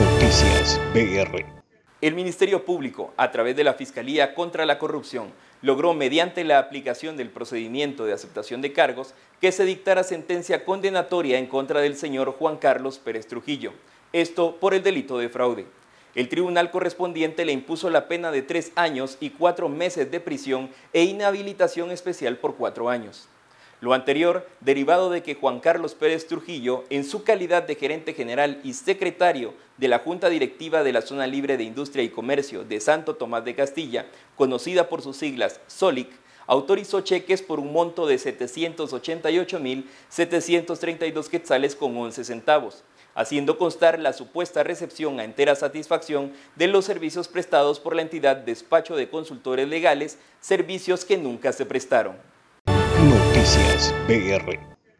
Noticias. El Ministerio Público, a través de la Fiscalía contra la Corrupción, logró mediante la aplicación del procedimiento de aceptación de cargos que se dictara sentencia condenatoria en contra del señor Juan Carlos Pérez Trujillo, esto por el delito de fraude. El tribunal correspondiente le impuso la pena de tres años y cuatro meses de prisión e inhabilitación especial por cuatro años. Lo anterior, derivado de que Juan Carlos Pérez Trujillo, en su calidad de gerente general y secretario de la Junta Directiva de la Zona Libre de Industria y Comercio de Santo Tomás de Castilla, conocida por sus siglas SOLIC, autorizó cheques por un monto de 788.732 quetzales con 11 centavos, haciendo constar la supuesta recepción a entera satisfacción de los servicios prestados por la entidad Despacho de Consultores Legales, servicios que nunca se prestaron. Noticias BR.